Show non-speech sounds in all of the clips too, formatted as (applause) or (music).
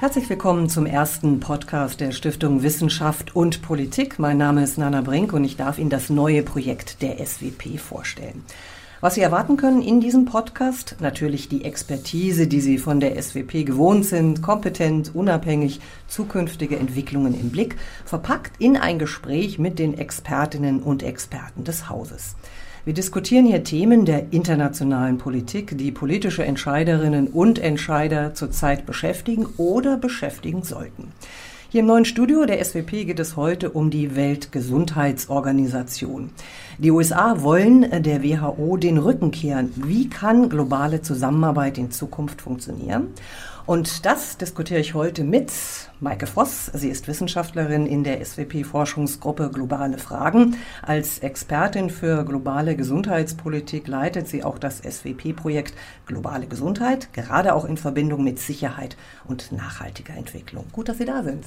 Herzlich willkommen zum ersten Podcast der Stiftung Wissenschaft und Politik. Mein Name ist Nana Brink und ich darf Ihnen das neue Projekt der SWP vorstellen. Was Sie erwarten können in diesem Podcast, natürlich die Expertise, die Sie von der SWP gewohnt sind, kompetent, unabhängig, zukünftige Entwicklungen im Blick, verpackt in ein Gespräch mit den Expertinnen und Experten des Hauses. Wir diskutieren hier Themen der internationalen Politik, die politische Entscheiderinnen und Entscheider zurzeit beschäftigen oder beschäftigen sollten. Hier im neuen Studio der SWP geht es heute um die Weltgesundheitsorganisation. Die USA wollen der WHO den Rücken kehren. Wie kann globale Zusammenarbeit in Zukunft funktionieren? Und das diskutiere ich heute mit Maike Voss. Sie ist Wissenschaftlerin in der SWP-Forschungsgruppe Globale Fragen. Als Expertin für globale Gesundheitspolitik leitet sie auch das SWP-Projekt Globale Gesundheit, gerade auch in Verbindung mit Sicherheit und nachhaltiger Entwicklung. Gut, dass Sie da sind.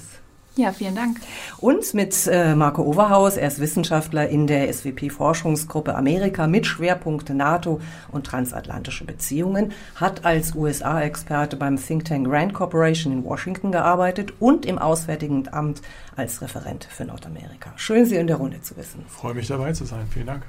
Ja, vielen Dank. Und mit äh, Marco Overhaus, er ist Wissenschaftler in der SWP-Forschungsgruppe Amerika mit Schwerpunkt NATO und transatlantische Beziehungen, hat als USA-Experte beim Think Tank Rand Corporation in Washington gearbeitet und im Auswärtigen Amt als Referent für Nordamerika. Schön, Sie in der Runde zu wissen. Ich freue mich dabei zu sein. Vielen Dank.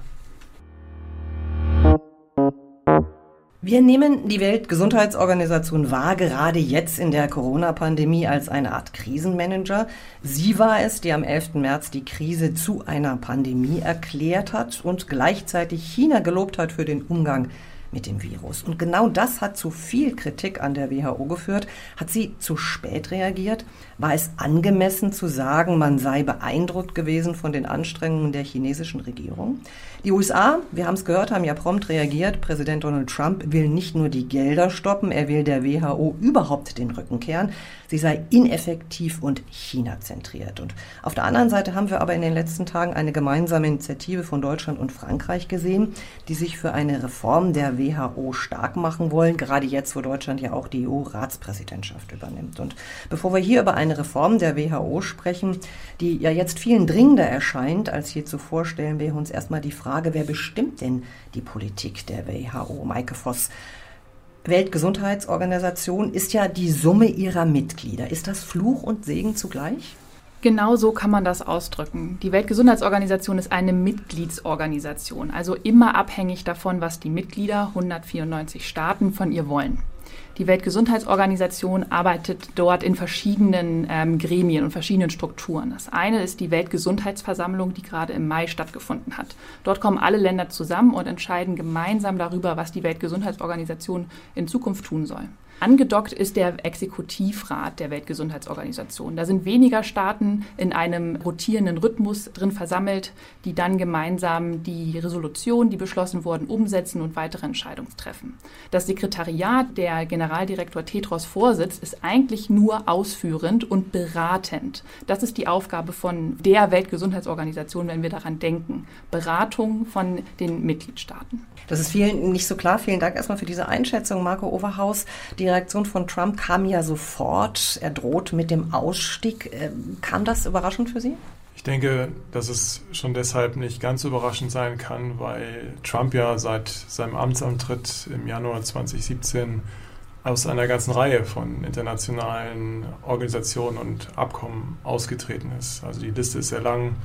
Wir nehmen die Weltgesundheitsorganisation wahr, gerade jetzt in der Corona-Pandemie als eine Art Krisenmanager. Sie war es, die am 11. März die Krise zu einer Pandemie erklärt hat und gleichzeitig China gelobt hat für den Umgang mit dem Virus. Und genau das hat zu viel Kritik an der WHO geführt. Hat sie zu spät reagiert? War es angemessen zu sagen, man sei beeindruckt gewesen von den Anstrengungen der chinesischen Regierung? Die USA, wir haben es gehört, haben ja prompt reagiert. Präsident Donald Trump will nicht nur die Gelder stoppen, er will der WHO überhaupt den Rücken kehren. Sie sei ineffektiv und China-zentriert. Und auf der anderen Seite haben wir aber in den letzten Tagen eine gemeinsame Initiative von Deutschland und Frankreich gesehen, die sich für eine Reform der stark machen wollen, gerade jetzt, wo Deutschland ja auch die EU-Ratspräsidentschaft übernimmt. Und bevor wir hier über eine Reform der WHO sprechen, die ja jetzt vielen dringender erscheint als je zuvor, stellen wir uns erstmal die Frage, Frage, wer bestimmt denn die Politik der WHO? Maike Voss. Weltgesundheitsorganisation ist ja die Summe ihrer Mitglieder. Ist das Fluch und Segen zugleich? Genau so kann man das ausdrücken. Die Weltgesundheitsorganisation ist eine Mitgliedsorganisation, also immer abhängig davon, was die Mitglieder 194 Staaten von ihr wollen. Die Weltgesundheitsorganisation arbeitet dort in verschiedenen ähm, Gremien und verschiedenen Strukturen. Das eine ist die Weltgesundheitsversammlung, die gerade im Mai stattgefunden hat. Dort kommen alle Länder zusammen und entscheiden gemeinsam darüber, was die Weltgesundheitsorganisation in Zukunft tun soll. Angedockt ist der Exekutivrat der Weltgesundheitsorganisation. Da sind weniger Staaten in einem rotierenden Rhythmus drin versammelt, die dann gemeinsam die Resolution, die beschlossen wurden, umsetzen und weitere Entscheidungen treffen. Das Sekretariat, der Generaldirektor Tetros vorsitzt, ist eigentlich nur ausführend und beratend. Das ist die Aufgabe von der Weltgesundheitsorganisation, wenn wir daran denken. Beratung von den Mitgliedstaaten. Das ist vielen nicht so klar. Vielen Dank erstmal für diese Einschätzung, Marco Overhaus. Die Reaktion von Trump kam ja sofort. Er droht mit dem Ausstieg. Ähm, kam das überraschend für Sie? Ich denke, dass es schon deshalb nicht ganz überraschend sein kann, weil Trump ja seit seinem Amtsantritt im Januar 2017 aus einer ganzen Reihe von internationalen Organisationen und Abkommen ausgetreten ist. Also die Liste ist sehr lang.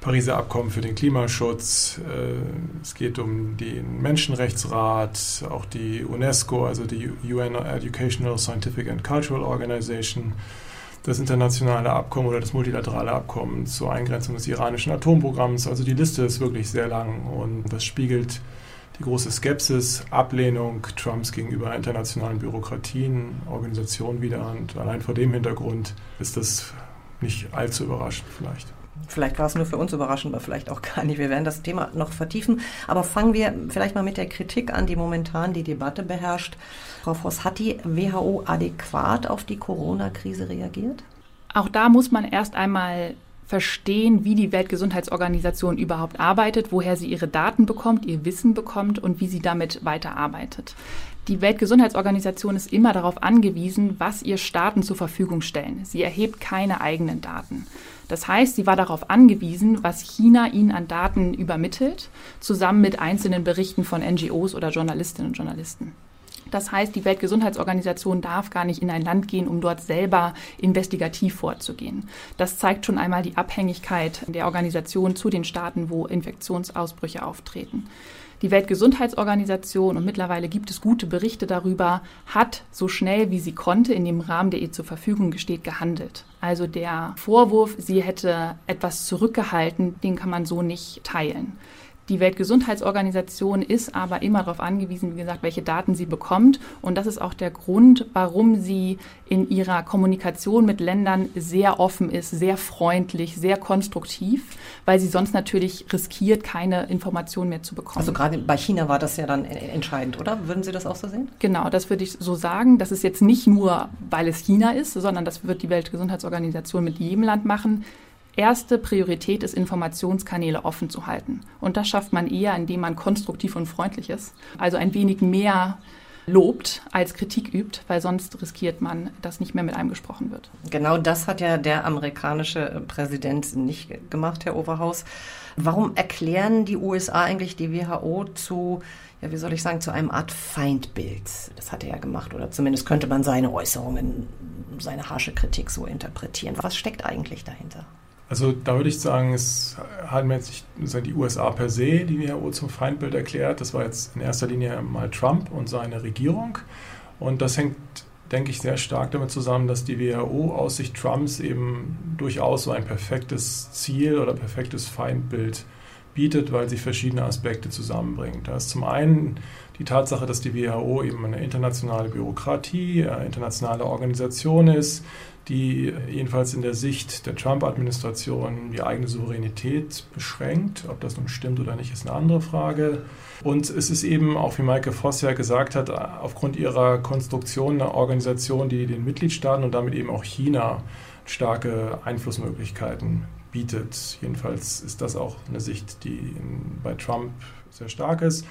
Pariser Abkommen für den Klimaschutz, äh, es geht um den Menschenrechtsrat, auch die UNESCO, also die UN Educational, Scientific and Cultural Organization, das internationale Abkommen oder das multilaterale Abkommen zur Eingrenzung des iranischen Atomprogramms. Also die Liste ist wirklich sehr lang und das spiegelt die große Skepsis, Ablehnung Trumps gegenüber internationalen Bürokratien, Organisationen wieder. Und allein vor dem Hintergrund ist das nicht allzu überraschend vielleicht. Vielleicht war es nur für uns überraschend, aber vielleicht auch (laughs) gar nicht. Wir werden das Thema noch vertiefen. Aber fangen wir vielleicht mal mit der Kritik an, die momentan die Debatte beherrscht. Frau Voss, hat die WHO adäquat auf die Corona-Krise reagiert? Auch da muss man erst einmal verstehen, wie die Weltgesundheitsorganisation überhaupt arbeitet, woher sie ihre Daten bekommt, ihr Wissen bekommt und wie sie damit weiterarbeitet. Die Weltgesundheitsorganisation ist immer darauf angewiesen, was ihr Staaten zur Verfügung stellen. Sie erhebt keine eigenen Daten. Das heißt, sie war darauf angewiesen, was China ihnen an Daten übermittelt, zusammen mit einzelnen Berichten von NGOs oder Journalistinnen und Journalisten. Das heißt, die Weltgesundheitsorganisation darf gar nicht in ein Land gehen, um dort selber investigativ vorzugehen. Das zeigt schon einmal die Abhängigkeit der Organisation zu den Staaten, wo Infektionsausbrüche auftreten. Die Weltgesundheitsorganisation, und mittlerweile gibt es gute Berichte darüber, hat so schnell wie sie konnte in dem Rahmen, der ihr zur Verfügung steht, gehandelt. Also der Vorwurf, sie hätte etwas zurückgehalten, den kann man so nicht teilen. Die Weltgesundheitsorganisation ist aber immer darauf angewiesen, wie gesagt, welche Daten sie bekommt. Und das ist auch der Grund, warum sie in ihrer Kommunikation mit Ländern sehr offen ist, sehr freundlich, sehr konstruktiv, weil sie sonst natürlich riskiert, keine Informationen mehr zu bekommen. Also gerade bei China war das ja dann entscheidend, oder? Würden Sie das auch so sehen? Genau, das würde ich so sagen. Das ist jetzt nicht nur, weil es China ist, sondern das wird die Weltgesundheitsorganisation mit jedem Land machen erste Priorität ist, Informationskanäle offen zu halten. Und das schafft man eher, indem man konstruktiv und freundlich ist. Also ein wenig mehr lobt als Kritik übt, weil sonst riskiert man, dass nicht mehr mit einem gesprochen wird. Genau das hat ja der amerikanische Präsident nicht gemacht, Herr Overhaus. Warum erklären die USA eigentlich die WHO zu, ja, wie soll ich sagen, zu einem Art Feindbild? Das hat er ja gemacht, oder zumindest könnte man seine Äußerungen, seine harsche Kritik so interpretieren. Was steckt eigentlich dahinter? Also da würde ich sagen, es haben jetzt nicht die USA per se die WHO zum Feindbild erklärt. Das war jetzt in erster Linie mal Trump und seine Regierung. Und das hängt, denke ich, sehr stark damit zusammen, dass die WHO aus Sicht Trumps eben durchaus so ein perfektes Ziel oder perfektes Feindbild bietet, weil sie verschiedene Aspekte zusammenbringt. Da ist zum einen die Tatsache, dass die WHO eben eine internationale Bürokratie, eine internationale Organisation ist, die jedenfalls in der Sicht der Trump-Administration die eigene Souveränität beschränkt. Ob das nun stimmt oder nicht, ist eine andere Frage. Und es ist eben, auch wie Maike Voss ja gesagt hat, aufgrund ihrer Konstruktion eine Organisation, die den Mitgliedstaaten und damit eben auch China starke Einflussmöglichkeiten bietet. Jedenfalls ist das auch eine Sicht, die bei Trump sehr stark ist.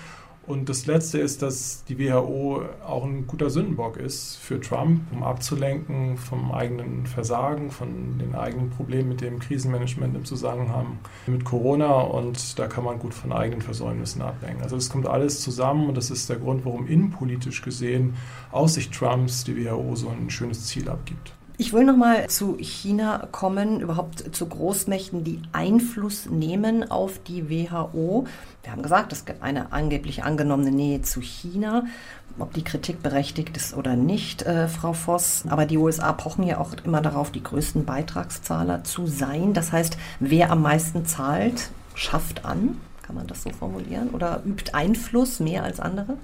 Und das Letzte ist, dass die WHO auch ein guter Sündenbock ist für Trump, um abzulenken vom eigenen Versagen, von den eigenen Problemen mit dem Krisenmanagement im Zusammenhang mit Corona. Und da kann man gut von eigenen Versäumnissen ablenken. Also das kommt alles zusammen und das ist der Grund, warum innenpolitisch gesehen aus Sicht Trumps die WHO so ein schönes Ziel abgibt. Ich will noch mal zu China kommen, überhaupt zu Großmächten, die Einfluss nehmen auf die WHO. Wir haben gesagt, es gibt eine angeblich angenommene Nähe zu China. Ob die Kritik berechtigt ist oder nicht, äh, Frau Voss. Aber die USA pochen ja auch immer darauf, die größten Beitragszahler zu sein. Das heißt, wer am meisten zahlt, schafft an. Kann man das so formulieren? Oder übt Einfluss mehr als andere?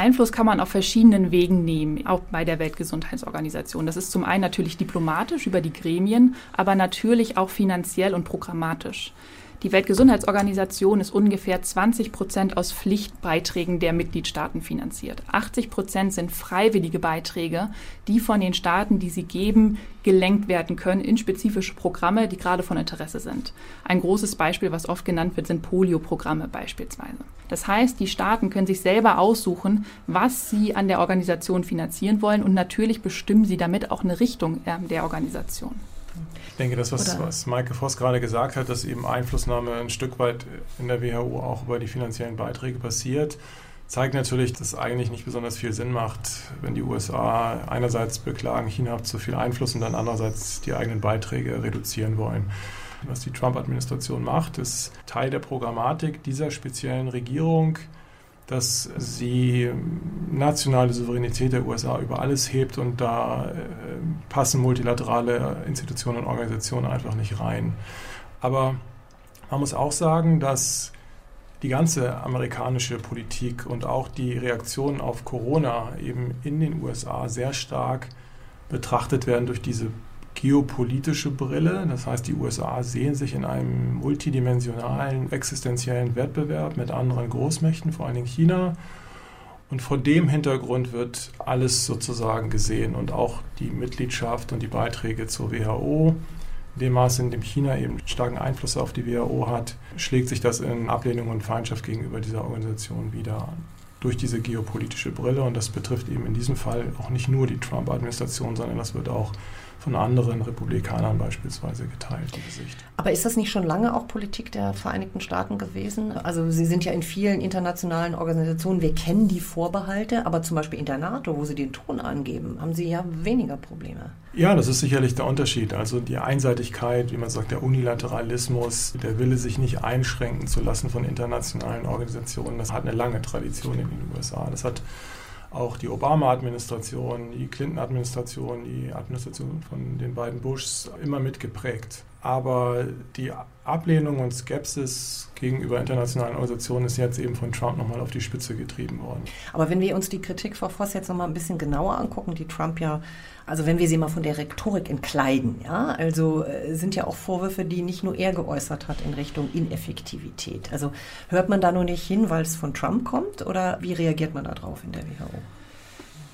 Einfluss kann man auf verschiedenen Wegen nehmen, auch bei der Weltgesundheitsorganisation. Das ist zum einen natürlich diplomatisch über die Gremien, aber natürlich auch finanziell und programmatisch. Die Weltgesundheitsorganisation ist ungefähr 20 Prozent aus Pflichtbeiträgen der Mitgliedstaaten finanziert. 80 Prozent sind freiwillige Beiträge, die von den Staaten, die sie geben, gelenkt werden können in spezifische Programme, die gerade von Interesse sind. Ein großes Beispiel, was oft genannt wird, sind Polio-Programme beispielsweise. Das heißt, die Staaten können sich selber aussuchen, was sie an der Organisation finanzieren wollen und natürlich bestimmen sie damit auch eine Richtung äh, der Organisation. Ich denke, das, was, was Maike Voss gerade gesagt hat, dass eben Einflussnahme ein Stück weit in der WHO auch über die finanziellen Beiträge passiert, zeigt natürlich, dass es eigentlich nicht besonders viel Sinn macht, wenn die USA einerseits beklagen, China hat zu viel Einfluss und dann andererseits die eigenen Beiträge reduzieren wollen. Was die Trump-Administration macht, ist Teil der Programmatik dieser speziellen Regierung, dass sie nationale Souveränität der USA über alles hebt und da äh, passen multilaterale Institutionen und Organisationen einfach nicht rein. Aber man muss auch sagen, dass die ganze amerikanische Politik und auch die Reaktionen auf Corona eben in den USA sehr stark betrachtet werden durch diese geopolitische Brille. Das heißt, die USA sehen sich in einem multidimensionalen, existenziellen Wettbewerb mit anderen Großmächten, vor allen Dingen China. Und vor dem Hintergrund wird alles sozusagen gesehen und auch die Mitgliedschaft und die Beiträge zur WHO. In dem Maße, in dem China eben starken Einfluss auf die WHO hat, schlägt sich das in Ablehnung und Feindschaft gegenüber dieser Organisation wieder durch diese geopolitische Brille. Und das betrifft eben in diesem Fall auch nicht nur die Trump-Administration, sondern das wird auch von anderen Republikanern beispielsweise geteilt, die Sicht. Aber ist das nicht schon lange auch Politik der Vereinigten Staaten gewesen? Also Sie sind ja in vielen internationalen Organisationen, wir kennen die Vorbehalte, aber zum Beispiel in der NATO, wo Sie den Ton angeben, haben Sie ja weniger Probleme. Ja, das ist sicherlich der Unterschied. Also die Einseitigkeit, wie man sagt, der Unilateralismus, der Wille, sich nicht einschränken zu lassen von internationalen Organisationen, das hat eine lange Tradition in den USA. Das hat auch die Obama-Administration, die Clinton-Administration, die Administration von den beiden Bushs immer mitgeprägt. Aber die Ablehnung und Skepsis gegenüber internationalen Organisationen ist jetzt eben von Trump nochmal auf die Spitze getrieben worden. Aber wenn wir uns die Kritik, Frau Voss, jetzt nochmal ein bisschen genauer angucken, die Trump ja, also wenn wir sie mal von der Rhetorik entkleiden, ja, also äh, sind ja auch Vorwürfe, die nicht nur er geäußert hat in Richtung Ineffektivität. Also hört man da nur nicht hin, weil es von Trump kommt oder wie reagiert man darauf in der WHO?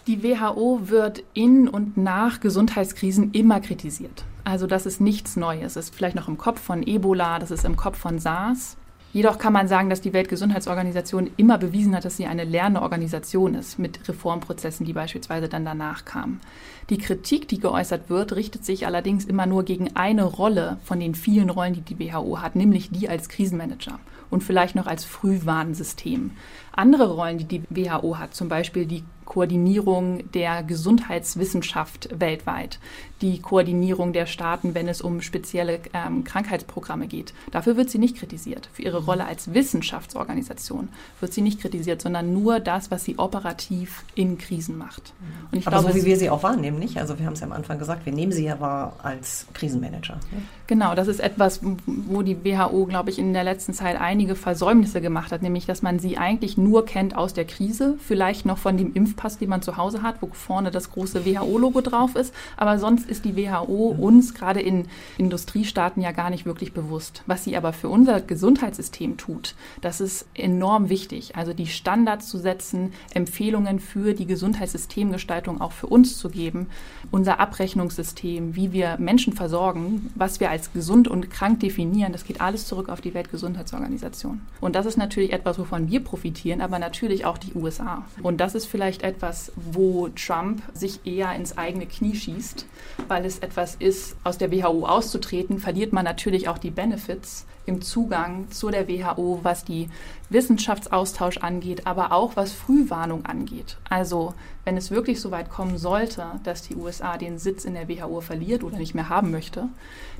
Die WHO wird in und nach Gesundheitskrisen immer kritisiert. Also das ist nichts Neues. Das ist vielleicht noch im Kopf von Ebola, das ist im Kopf von SARS. Jedoch kann man sagen, dass die Weltgesundheitsorganisation immer bewiesen hat, dass sie eine lernende Organisation ist mit Reformprozessen, die beispielsweise dann danach kamen. Die Kritik, die geäußert wird, richtet sich allerdings immer nur gegen eine Rolle von den vielen Rollen, die die WHO hat, nämlich die als Krisenmanager und vielleicht noch als Frühwarnsystem. Andere Rollen, die die WHO hat, zum Beispiel die Koordinierung der Gesundheitswissenschaft weltweit, die Koordinierung der Staaten, wenn es um spezielle ähm, Krankheitsprogramme geht. Dafür wird sie nicht kritisiert. Für ihre Rolle als Wissenschaftsorganisation wird sie nicht kritisiert, sondern nur das, was sie operativ in Krisen macht. Und ich Aber glaube, so wie wir sie auch wahrnehmen, nicht? Also wir haben es ja am Anfang gesagt, wir nehmen sie ja wahr als Krisenmanager. Ne? Genau, das ist etwas, wo die WHO, glaube ich, in der letzten Zeit einige Versäumnisse gemacht hat, nämlich dass man sie eigentlich nur kennt aus der Krise, vielleicht noch von dem Impfpass, den man zu Hause hat, wo vorne das große WHO-Logo drauf ist. Aber sonst ist die WHO uns gerade in Industriestaaten ja gar nicht wirklich bewusst. Was sie aber für unser Gesundheitssystem tut, das ist enorm wichtig. Also die Standards zu setzen, Empfehlungen für die Gesundheitssystemgestaltung auch für uns zu geben, unser Abrechnungssystem, wie wir Menschen versorgen, was wir als gesund und krank definieren, das geht alles zurück auf die Weltgesundheitsorganisation. Und das ist natürlich etwas, wovon wir profitieren, aber natürlich auch die USA. Und das ist vielleicht etwas, wo Trump sich eher ins eigene Knie schießt, weil es etwas ist, aus der WHO auszutreten, verliert man natürlich auch die Benefits im Zugang zu der WHO, was die Wissenschaftsaustausch angeht, aber auch was Frühwarnung angeht. Also wenn es wirklich so weit kommen sollte, dass die USA den Sitz in der WHO verliert oder nicht mehr haben möchte,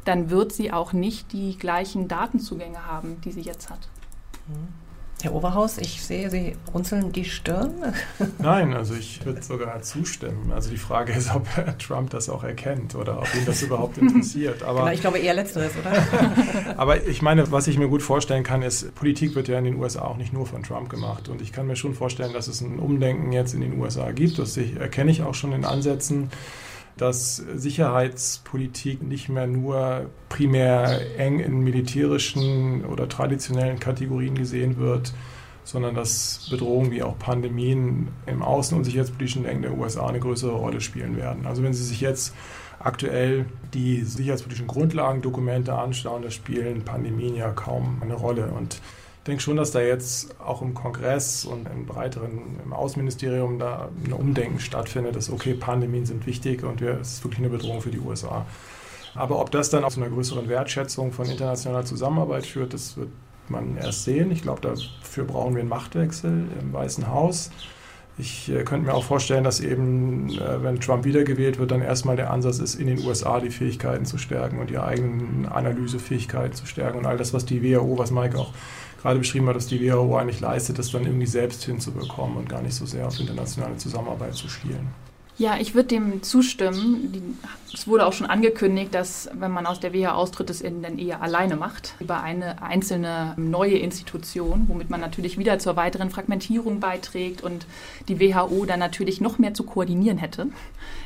dann wird sie auch nicht die gleichen Datenzugänge haben, die sie jetzt hat. Mhm. Herr Oberhaus, ich sehe, Sie runzeln die Stirn. Nein, also ich würde sogar zustimmen. Also die Frage ist, ob Trump das auch erkennt oder ob ihn das überhaupt interessiert. Aber, genau, ich glaube eher letzteres, oder? (laughs) aber ich meine, was ich mir gut vorstellen kann, ist, Politik wird ja in den USA auch nicht nur von Trump gemacht. Und ich kann mir schon vorstellen, dass es ein Umdenken jetzt in den USA gibt. Das erkenne ich auch schon in Ansätzen dass Sicherheitspolitik nicht mehr nur primär eng in militärischen oder traditionellen Kategorien gesehen wird, sondern dass Bedrohungen wie auch Pandemien im außen- und sicherheitspolitischen Denken der USA eine größere Rolle spielen werden. Also wenn Sie sich jetzt aktuell die sicherheitspolitischen Grundlagendokumente anschauen, da spielen Pandemien ja kaum eine Rolle. Und denke schon, dass da jetzt auch im Kongress und im breiteren im Außenministerium da ein Umdenken stattfindet, dass okay, Pandemien sind wichtig und es ist wirklich eine Bedrohung für die USA. Aber ob das dann auch zu einer größeren Wertschätzung von internationaler Zusammenarbeit führt, das wird man erst sehen. Ich glaube, dafür brauchen wir einen Machtwechsel im Weißen Haus. Ich äh, könnte mir auch vorstellen, dass eben, äh, wenn Trump wiedergewählt wird, dann erstmal der Ansatz ist, in den USA die Fähigkeiten zu stärken und die eigenen Analysefähigkeiten zu stärken und all das, was die WHO, was Mike auch gerade beschrieben hat, dass die WHO eigentlich leistet, das dann irgendwie selbst hinzubekommen und gar nicht so sehr auf internationale Zusammenarbeit zu schielen. Ja, ich würde dem zustimmen. Es wurde auch schon angekündigt, dass wenn man aus der WHO austritt, es dann eher alleine macht, über eine einzelne neue Institution, womit man natürlich wieder zur weiteren Fragmentierung beiträgt und die WHO dann natürlich noch mehr zu koordinieren hätte,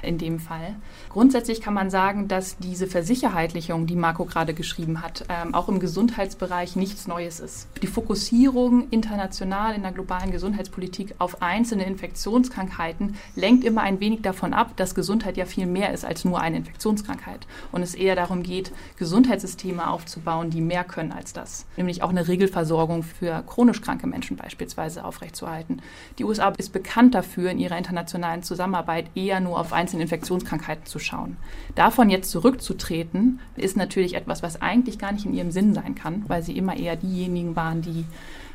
in dem Fall. Grundsätzlich kann man sagen, dass diese Versicherheitlichung, die Marco gerade geschrieben hat, ähm, auch im Gesundheitsbereich nichts Neues ist. Die Fokussierung international in der globalen Gesundheitspolitik auf einzelne Infektionskrankheiten lenkt immer ein wenig hängt davon ab, dass Gesundheit ja viel mehr ist als nur eine Infektionskrankheit und es eher darum geht, Gesundheitssysteme aufzubauen, die mehr können als das. Nämlich auch eine Regelversorgung für chronisch kranke Menschen beispielsweise aufrechtzuerhalten. Die USA ist bekannt dafür, in ihrer internationalen Zusammenarbeit eher nur auf einzelne Infektionskrankheiten zu schauen. Davon jetzt zurückzutreten, ist natürlich etwas, was eigentlich gar nicht in ihrem Sinn sein kann, weil sie immer eher diejenigen waren, die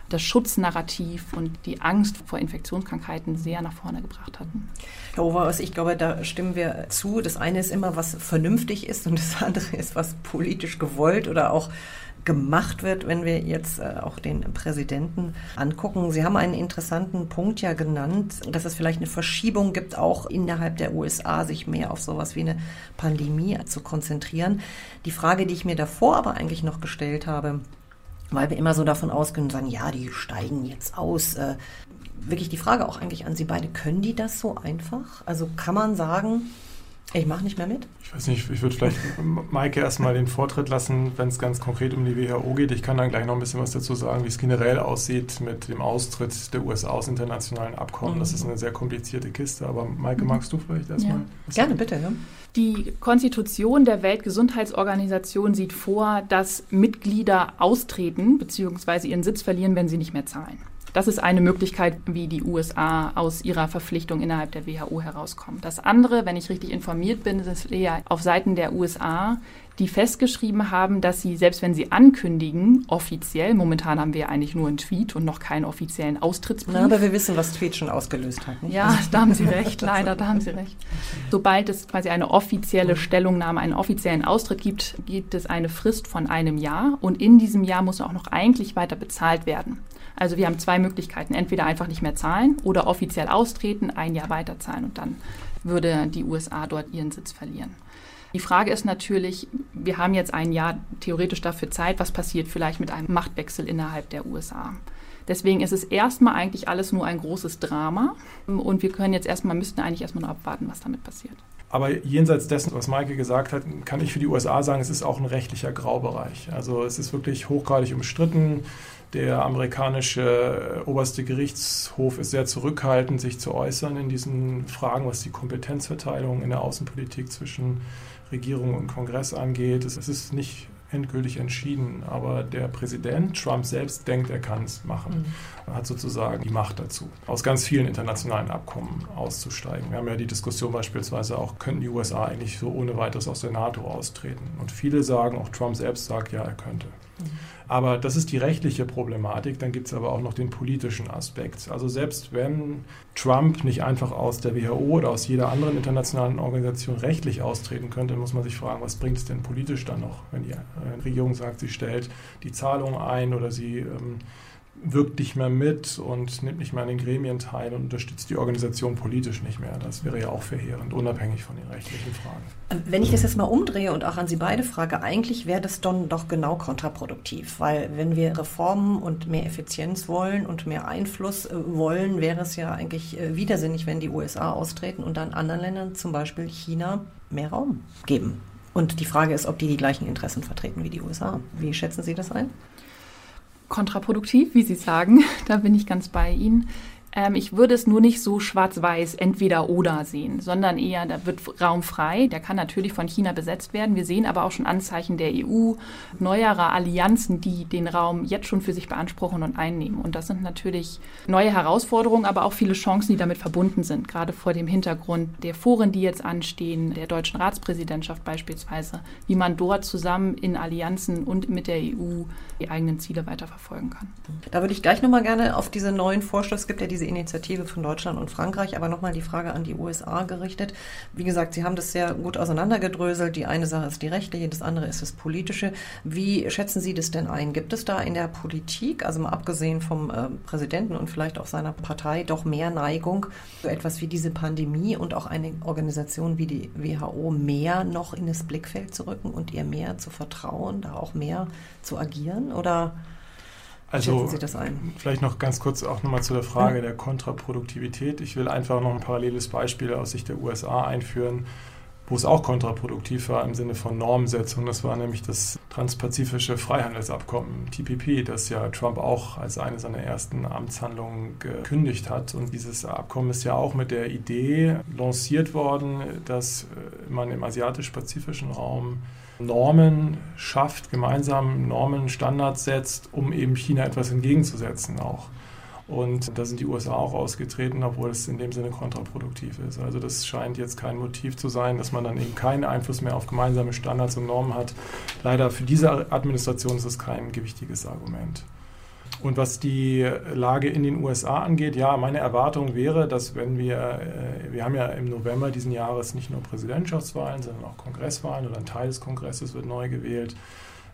das Schutznarrativ und die Angst vor Infektionskrankheiten sehr nach vorne gebracht hatten. Herr Overhaus, ich glaube, da stimmen wir zu. Das eine ist immer, was vernünftig ist und das andere ist, was politisch gewollt oder auch gemacht wird, wenn wir jetzt äh, auch den Präsidenten angucken. Sie haben einen interessanten Punkt ja genannt, dass es vielleicht eine Verschiebung gibt, auch innerhalb der USA, sich mehr auf sowas wie eine Pandemie zu konzentrieren. Die Frage, die ich mir davor aber eigentlich noch gestellt habe, weil wir immer so davon ausgehen und sagen, ja, die steigen jetzt aus. Äh, wirklich die Frage auch eigentlich an Sie beide, können die das so einfach? Also kann man sagen, ich mache nicht mehr mit? Ich weiß nicht, ich würde vielleicht Maike erstmal den Vortritt lassen, wenn es ganz konkret um die WHO geht. Ich kann dann gleich noch ein bisschen was dazu sagen, wie es generell aussieht mit dem Austritt der USA aus internationalen Abkommen. Mhm. Das ist eine sehr komplizierte Kiste, aber Maike, mhm. magst du vielleicht erstmal? Ja. Gerne, bitte. Ja. Die Konstitution der Weltgesundheitsorganisation sieht vor, dass Mitglieder austreten bzw. ihren Sitz verlieren, wenn sie nicht mehr zahlen. Das ist eine Möglichkeit, wie die USA aus ihrer Verpflichtung innerhalb der WHO herauskommen. Das andere, wenn ich richtig informiert bin, ist eher auf Seiten der USA, die festgeschrieben haben, dass sie, selbst wenn sie ankündigen, offiziell, momentan haben wir ja eigentlich nur einen Tweet und noch keinen offiziellen Austrittsbrief. Na, aber wir wissen, was Tweet schon ausgelöst hat. Nicht? Ja, da haben Sie recht, leider, da haben Sie recht. Sobald es quasi eine offizielle Stellungnahme, einen offiziellen Austritt gibt, gibt es eine Frist von einem Jahr und in diesem Jahr muss auch noch eigentlich weiter bezahlt werden. Also wir haben zwei Möglichkeiten. Entweder einfach nicht mehr zahlen oder offiziell austreten, ein Jahr weiter zahlen und dann würde die USA dort ihren Sitz verlieren. Die Frage ist natürlich, wir haben jetzt ein Jahr theoretisch dafür Zeit, was passiert vielleicht mit einem Machtwechsel innerhalb der USA. Deswegen ist es erstmal eigentlich alles nur ein großes Drama und wir können jetzt erstmal, müssten eigentlich erstmal nur abwarten, was damit passiert. Aber jenseits dessen, was Maike gesagt hat, kann ich für die USA sagen, es ist auch ein rechtlicher Graubereich. Also es ist wirklich hochgradig umstritten. Der amerikanische oberste Gerichtshof ist sehr zurückhaltend, sich zu äußern in diesen Fragen, was die Kompetenzverteilung in der Außenpolitik zwischen Regierung und Kongress angeht. Es ist nicht endgültig entschieden, aber der Präsident Trump selbst denkt, er kann es machen. Mhm. Er hat sozusagen die Macht dazu, aus ganz vielen internationalen Abkommen auszusteigen. Wir haben ja die Diskussion beispielsweise auch, könnten die USA eigentlich so ohne weiteres aus der NATO austreten? Und viele sagen, auch Trump selbst sagt, ja, er könnte. Mhm. Aber das ist die rechtliche Problematik. Dann gibt es aber auch noch den politischen Aspekt. Also selbst wenn Trump nicht einfach aus der WHO oder aus jeder anderen internationalen Organisation rechtlich austreten könnte, muss man sich fragen, was bringt es denn politisch dann noch, wenn die Regierung sagt, sie stellt die Zahlung ein oder sie ähm, wirkt nicht mehr mit und nimmt nicht mehr an den Gremien teil und unterstützt die Organisation politisch nicht mehr. Das wäre ja auch verheerend, unabhängig von den rechtlichen Fragen. Wenn ich das jetzt mal umdrehe und auch an Sie beide frage, eigentlich wäre das dann doch genau kontraproduktiv, weil wenn wir Reformen und mehr Effizienz wollen und mehr Einfluss äh, wollen, wäre es ja eigentlich äh, widersinnig, wenn die USA austreten und dann anderen Ländern, zum Beispiel China, mehr Raum geben. Und die Frage ist, ob die die gleichen Interessen vertreten wie die USA. Wie schätzen Sie das ein? Kontraproduktiv, wie Sie sagen. (laughs) Da bin ich ganz bei Ihnen. Ähm, ich würde es nur nicht so schwarz-weiß, entweder oder sehen, sondern eher, da wird Raum frei. Der kann natürlich von China besetzt werden. Wir sehen aber auch schon Anzeichen der EU, neuerer Allianzen, die den Raum jetzt schon für sich beanspruchen und einnehmen. Und das sind natürlich neue Herausforderungen, aber auch viele Chancen, die damit verbunden sind. Gerade vor dem Hintergrund der Foren, die jetzt anstehen, der deutschen Ratspräsidentschaft beispielsweise, wie man dort zusammen in Allianzen und mit der EU die eigenen Ziele weiterverfolgen kann. Da würde ich gleich nochmal gerne auf diese neuen Vorschläge, es gibt ja diese diese Initiative von Deutschland und Frankreich, aber nochmal die Frage an die USA gerichtet. Wie gesagt, Sie haben das sehr gut auseinandergedröselt. Die eine Sache ist die rechtliche, das andere ist das politische. Wie schätzen Sie das denn ein? Gibt es da in der Politik, also mal abgesehen vom äh, Präsidenten und vielleicht auch seiner Partei, doch mehr Neigung für etwas wie diese Pandemie und auch eine Organisation wie die WHO mehr noch in das Blickfeld zu rücken und ihr mehr zu vertrauen, da auch mehr zu agieren? Oder also vielleicht noch ganz kurz auch nochmal zu der Frage der Kontraproduktivität. Ich will einfach noch ein paralleles Beispiel aus Sicht der USA einführen. Wo es auch kontraproduktiv war im Sinne von Normsetzung. Das war nämlich das Transpazifische Freihandelsabkommen, TPP, das ja Trump auch als eine seiner ersten Amtshandlungen gekündigt hat. Und dieses Abkommen ist ja auch mit der Idee lanciert worden, dass man im asiatisch-pazifischen Raum Normen schafft, gemeinsam Normen, Standards setzt, um eben China etwas entgegenzusetzen auch. Und da sind die USA auch ausgetreten, obwohl es in dem Sinne kontraproduktiv ist. Also das scheint jetzt kein Motiv zu sein, dass man dann eben keinen Einfluss mehr auf gemeinsame Standards und Normen hat. Leider für diese Administration ist das kein gewichtiges Argument. Und was die Lage in den USA angeht, ja, meine Erwartung wäre, dass wenn wir, äh, wir haben ja im November diesen Jahres nicht nur Präsidentschaftswahlen, sondern auch Kongresswahlen oder ein Teil des Kongresses wird neu gewählt.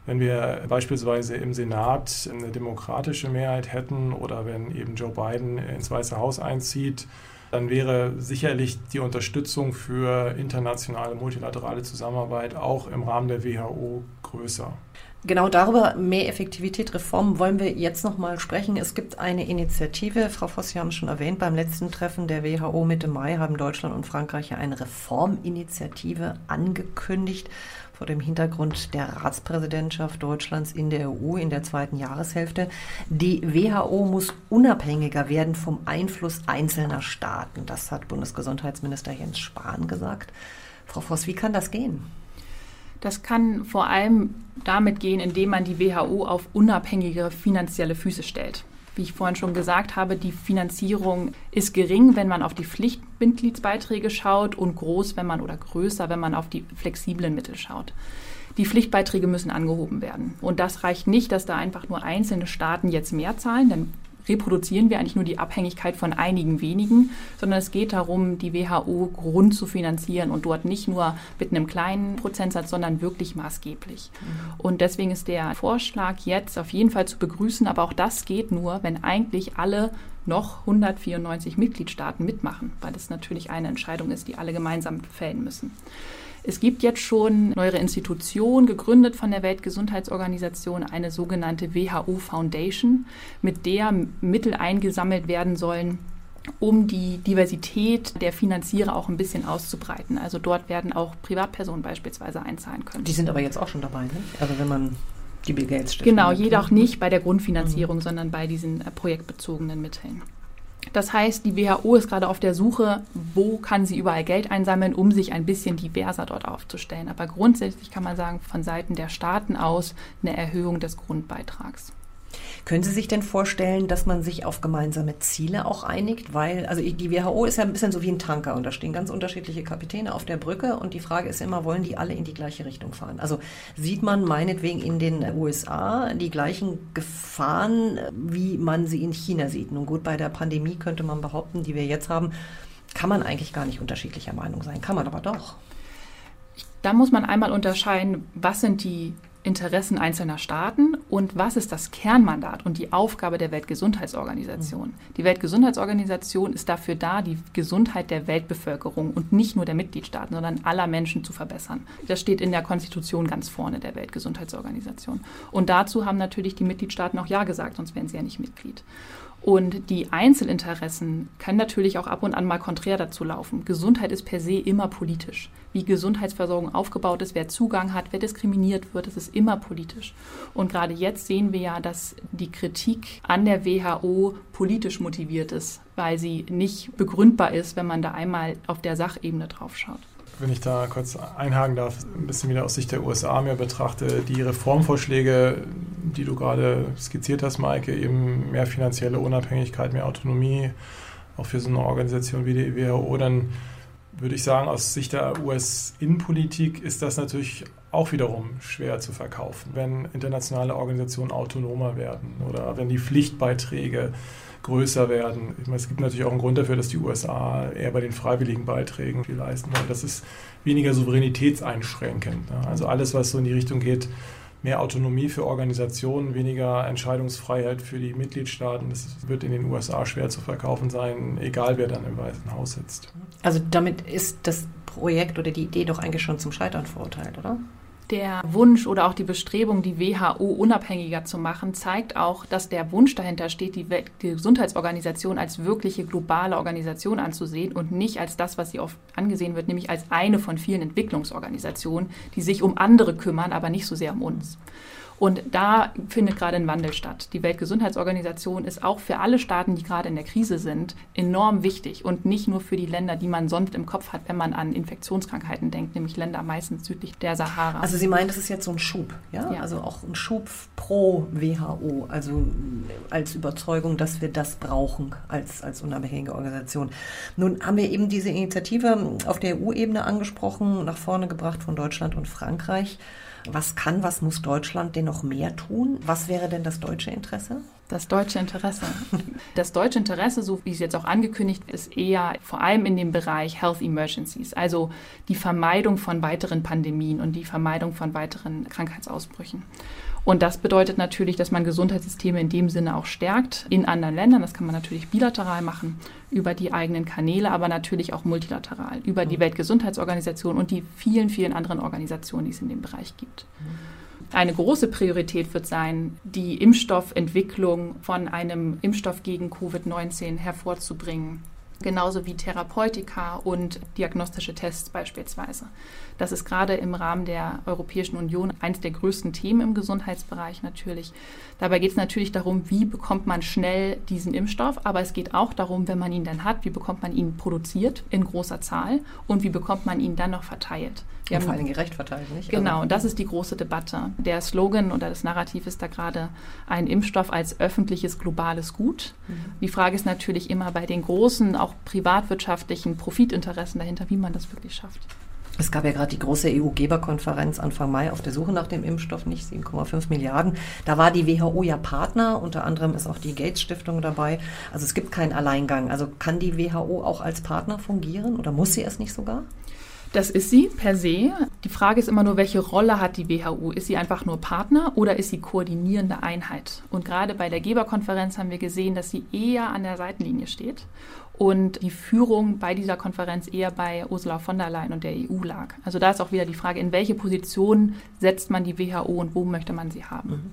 Wenn wir beispielsweise im Senat eine demokratische Mehrheit hätten oder wenn eben Joe Biden ins Weiße Haus einzieht, dann wäre sicherlich die Unterstützung für internationale multilaterale Zusammenarbeit auch im Rahmen der WHO größer. Genau darüber, mehr Effektivität, Reformen, wollen wir jetzt nochmal sprechen. Es gibt eine Initiative, Frau Voss, Sie haben es schon erwähnt, beim letzten Treffen der WHO Mitte Mai haben Deutschland und Frankreich ja eine Reforminitiative angekündigt vor dem Hintergrund der Ratspräsidentschaft Deutschlands in der EU in der zweiten Jahreshälfte. Die WHO muss unabhängiger werden vom Einfluss einzelner Staaten. Das hat Bundesgesundheitsminister Jens Spahn gesagt. Frau Voss, wie kann das gehen? Das kann vor allem damit gehen, indem man die WHO auf unabhängige finanzielle Füße stellt. Wie ich vorhin schon gesagt habe, die Finanzierung ist gering, wenn man auf die Pflichtmitgliedsbeiträge schaut und groß, wenn man oder größer, wenn man auf die flexiblen Mittel schaut. Die Pflichtbeiträge müssen angehoben werden. Und das reicht nicht, dass da einfach nur einzelne Staaten jetzt mehr zahlen, denn reproduzieren wir eigentlich nur die Abhängigkeit von einigen wenigen, sondern es geht darum, die WHO rund zu finanzieren und dort nicht nur mit einem kleinen Prozentsatz, sondern wirklich maßgeblich. Mhm. Und deswegen ist der Vorschlag jetzt auf jeden Fall zu begrüßen, aber auch das geht nur, wenn eigentlich alle noch 194 Mitgliedstaaten mitmachen, weil das natürlich eine Entscheidung ist, die alle gemeinsam fällen müssen. Es gibt jetzt schon neuere Institutionen, gegründet von der Weltgesundheitsorganisation, eine sogenannte WHO Foundation, mit der Mittel eingesammelt werden sollen, um die Diversität der Finanzierer auch ein bisschen auszubreiten. Also dort werden auch Privatpersonen beispielsweise einzahlen können. Die sind aber jetzt auch schon dabei, ne? Also wenn man die Bill Gates Genau, jedoch nicht bei der Grundfinanzierung, mhm. sondern bei diesen äh, projektbezogenen Mitteln. Das heißt, die WHO ist gerade auf der Suche, wo kann sie überall Geld einsammeln, um sich ein bisschen diverser dort aufzustellen. Aber grundsätzlich kann man sagen, von Seiten der Staaten aus eine Erhöhung des Grundbeitrags. Können Sie sich denn vorstellen, dass man sich auf gemeinsame Ziele auch einigt? Weil, also die WHO ist ja ein bisschen so wie ein Tanker und da stehen ganz unterschiedliche Kapitäne auf der Brücke und die Frage ist immer, wollen die alle in die gleiche Richtung fahren? Also sieht man meinetwegen in den USA die gleichen Gefahren, wie man sie in China sieht? Nun gut, bei der Pandemie könnte man behaupten, die wir jetzt haben, kann man eigentlich gar nicht unterschiedlicher Meinung sein. Kann man aber doch. Da muss man einmal unterscheiden, was sind die Interessen einzelner Staaten und was ist das Kernmandat und die Aufgabe der Weltgesundheitsorganisation. Mhm. Die Weltgesundheitsorganisation ist dafür da, die Gesundheit der Weltbevölkerung und nicht nur der Mitgliedstaaten, sondern aller Menschen zu verbessern. Das steht in der Konstitution ganz vorne der Weltgesundheitsorganisation. Und dazu haben natürlich die Mitgliedstaaten auch Ja gesagt, sonst wären sie ja nicht Mitglied. Und die Einzelinteressen können natürlich auch ab und an mal konträr dazu laufen. Gesundheit ist per se immer politisch. Wie Gesundheitsversorgung aufgebaut ist, wer Zugang hat, wer diskriminiert wird, das ist immer politisch. Und gerade jetzt sehen wir ja, dass die Kritik an der WHO politisch motiviert ist, weil sie nicht begründbar ist, wenn man da einmal auf der Sachebene drauf schaut wenn ich da kurz einhaken darf, ein bisschen wieder aus Sicht der USA mehr betrachte, die Reformvorschläge, die du gerade skizziert hast, Maike, eben mehr finanzielle Unabhängigkeit, mehr Autonomie, auch für so eine Organisation wie die WHO, dann würde ich sagen, aus Sicht der US-Innenpolitik ist das natürlich auch wiederum schwer zu verkaufen, wenn internationale Organisationen autonomer werden oder wenn die Pflichtbeiträge größer werden. Meine, es gibt natürlich auch einen Grund dafür, dass die USA eher bei den freiwilligen Beiträgen viel leisten wollen. Das ist weniger souveränitätseinschränkend. Ne? Also alles, was so in die Richtung geht, mehr Autonomie für Organisationen, weniger Entscheidungsfreiheit für die Mitgliedstaaten. Das wird in den USA schwer zu verkaufen sein, egal wer dann im Weißen Haus sitzt. Also damit ist das Projekt oder die Idee doch eigentlich schon zum Scheitern verurteilt, oder? Der Wunsch oder auch die Bestrebung, die WHO unabhängiger zu machen, zeigt auch, dass der Wunsch dahinter steht, die, Gesundheitsorganisation als wirkliche globale Organisation anzusehen und nicht als das, was sie oft angesehen wird, nämlich als eine von vielen Entwicklungsorganisationen, die sich um andere kümmern, aber nicht so sehr um uns. Und da findet gerade ein Wandel statt. Die Weltgesundheitsorganisation ist auch für alle Staaten, die gerade in der Krise sind, enorm wichtig und nicht nur für die Länder, die man sonst im Kopf hat, wenn man an Infektionskrankheiten denkt, nämlich Länder meistens südlich der Sahara. Also Sie meinen, das ist jetzt so ein Schub, ja? ja. Also auch ein Schub pro WHO, also als Überzeugung, dass wir das brauchen als, als unabhängige Organisation. Nun haben wir eben diese Initiative auf der EU-Ebene angesprochen, nach vorne gebracht von Deutschland und Frankreich. Was kann, was muss Deutschland denn noch mehr tun? Was wäre denn das deutsche Interesse? Das deutsche Interesse. Das deutsche Interesse, so wie es jetzt auch angekündigt ist, eher vor allem in dem Bereich Health Emergencies, also die Vermeidung von weiteren Pandemien und die Vermeidung von weiteren Krankheitsausbrüchen. Und das bedeutet natürlich, dass man Gesundheitssysteme in dem Sinne auch stärkt in anderen Ländern. Das kann man natürlich bilateral machen über die eigenen Kanäle, aber natürlich auch multilateral über die mhm. Weltgesundheitsorganisation und die vielen, vielen anderen Organisationen, die es in dem Bereich gibt. Eine große Priorität wird sein, die Impfstoffentwicklung von einem Impfstoff gegen Covid-19 hervorzubringen genauso wie Therapeutika und diagnostische Tests beispielsweise. Das ist gerade im Rahmen der Europäischen Union eines der größten Themen im Gesundheitsbereich natürlich. Dabei geht es natürlich darum, wie bekommt man schnell diesen Impfstoff, aber es geht auch darum, wenn man ihn dann hat, wie bekommt man ihn produziert in großer Zahl und wie bekommt man ihn dann noch verteilt. Und vor allem gerecht verteilt, nicht? Genau, also und das ist die große Debatte. Der Slogan oder das Narrativ ist da gerade ein Impfstoff als öffentliches globales Gut. Mhm. Die Frage ist natürlich immer bei den großen, auch privatwirtschaftlichen Profitinteressen dahinter, wie man das wirklich schafft. Es gab ja gerade die große EU-Geberkonferenz Anfang Mai auf der Suche nach dem Impfstoff, nicht 7,5 Milliarden. Da war die WHO ja Partner, unter anderem ist auch die Gates-Stiftung dabei. Also es gibt keinen Alleingang. Also kann die WHO auch als Partner fungieren oder muss sie es nicht sogar? Das ist sie per se. Die Frage ist immer nur, welche Rolle hat die WHO? Ist sie einfach nur Partner oder ist sie koordinierende Einheit? Und gerade bei der Geberkonferenz haben wir gesehen, dass sie eher an der Seitenlinie steht und die Führung bei dieser Konferenz eher bei Ursula von der Leyen und der EU lag. Also da ist auch wieder die Frage, in welche Position setzt man die WHO und wo möchte man sie haben? Mhm.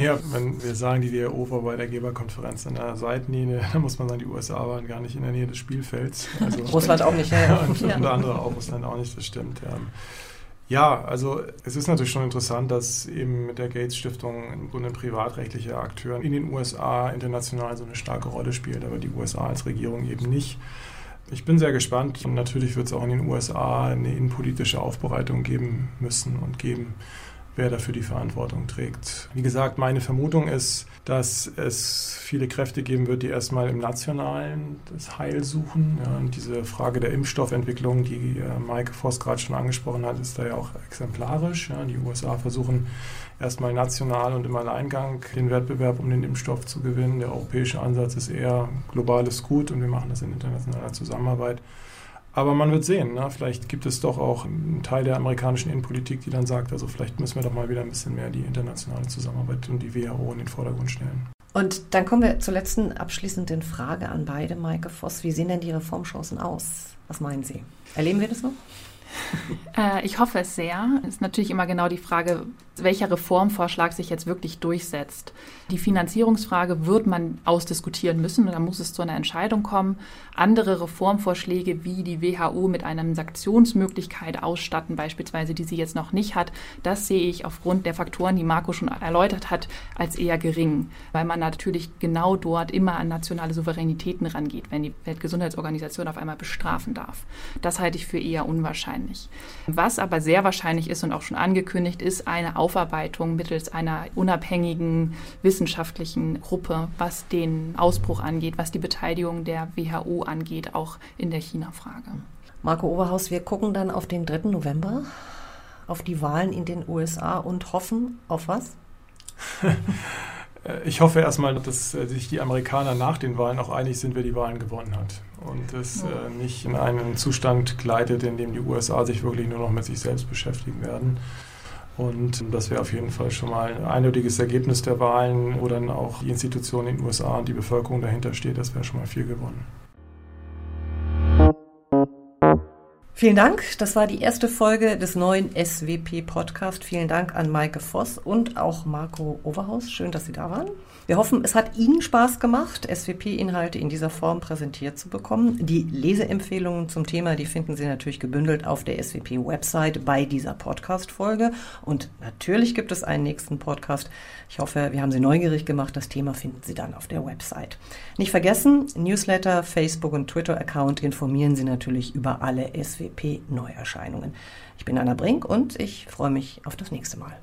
Ja, wenn wir sagen, die WHO war bei der Geberkonferenz an der Seitenlinie, (laughs) dann muss man sagen, die USA waren gar nicht in der Nähe des Spielfelds. Also, (laughs) Russland auch nicht, ja. ja. (laughs) Und, ja. und andere auch, Russland auch nicht, das stimmt. Ja. Ja, also es ist natürlich schon interessant, dass eben mit der Gates Stiftung im Grunde privatrechtliche Akteure in den USA international so eine starke Rolle spielt, aber die USA als Regierung eben nicht. Ich bin sehr gespannt und natürlich wird es auch in den USA eine innenpolitische Aufbereitung geben müssen und geben wer dafür die Verantwortung trägt. Wie gesagt, meine Vermutung ist, dass es viele Kräfte geben wird, die erstmal im Nationalen das Heil suchen. Ja, und diese Frage der Impfstoffentwicklung, die äh, Maike Voss gerade schon angesprochen hat, ist da ja auch exemplarisch. Ja, die USA versuchen erstmal national und im Alleingang den Wettbewerb um den Impfstoff zu gewinnen. Der europäische Ansatz ist eher globales Gut und wir machen das in internationaler Zusammenarbeit. Aber man wird sehen, ne? vielleicht gibt es doch auch einen Teil der amerikanischen Innenpolitik, die dann sagt, also vielleicht müssen wir doch mal wieder ein bisschen mehr die internationale Zusammenarbeit und die WHO in den Vordergrund stellen. Und dann kommen wir zur letzten abschließenden Frage an beide, Maike Voss. Wie sehen denn die Reformchancen aus? Was meinen Sie? Erleben wir das noch? Äh, ich hoffe es sehr. Es ist natürlich immer genau die Frage, welcher Reformvorschlag sich jetzt wirklich durchsetzt. Die Finanzierungsfrage wird man ausdiskutieren müssen und dann muss es zu einer Entscheidung kommen. Andere Reformvorschläge wie die WHO mit einer Sanktionsmöglichkeit ausstatten, beispielsweise, die sie jetzt noch nicht hat, das sehe ich aufgrund der Faktoren, die Marco schon erläutert hat, als eher gering, weil man natürlich genau dort immer an nationale Souveränitäten rangeht, wenn die Weltgesundheitsorganisation auf einmal bestrafen darf. Das halte ich für eher unwahrscheinlich. Was aber sehr wahrscheinlich ist und auch schon angekündigt ist, eine Aufarbeitung mittels einer unabhängigen wissenschaftlichen Gruppe, was den Ausbruch angeht, was die Beteiligung der WHO angeht, auch in der China-Frage. Marco Oberhaus, wir gucken dann auf den 3. November, auf die Wahlen in den USA und hoffen auf was? (laughs) Ich hoffe erstmal, dass äh, sich die Amerikaner nach den Wahlen auch einig sind, wer die Wahlen gewonnen hat. Und es äh, nicht in einen Zustand gleitet, in dem die USA sich wirklich nur noch mit sich selbst beschäftigen werden. Und das wäre auf jeden Fall schon mal ein eindeutiges Ergebnis der Wahlen, wo dann auch die Institutionen in den USA und die Bevölkerung dahinter steht. Das wäre schon mal viel gewonnen. Vielen Dank. Das war die erste Folge des neuen SWP Podcast. Vielen Dank an Maike Voss und auch Marco Overhaus. Schön, dass Sie da waren. Wir hoffen, es hat Ihnen Spaß gemacht, SWP-Inhalte in dieser Form präsentiert zu bekommen. Die Leseempfehlungen zum Thema, die finden Sie natürlich gebündelt auf der SWP-Website bei dieser Podcast-Folge. Und natürlich gibt es einen nächsten Podcast. Ich hoffe, wir haben Sie neugierig gemacht. Das Thema finden Sie dann auf der Website. Nicht vergessen, Newsletter, Facebook und Twitter-Account informieren Sie natürlich über alle DP Neuerscheinungen. Ich bin Anna Brink und ich freue mich auf das nächste Mal.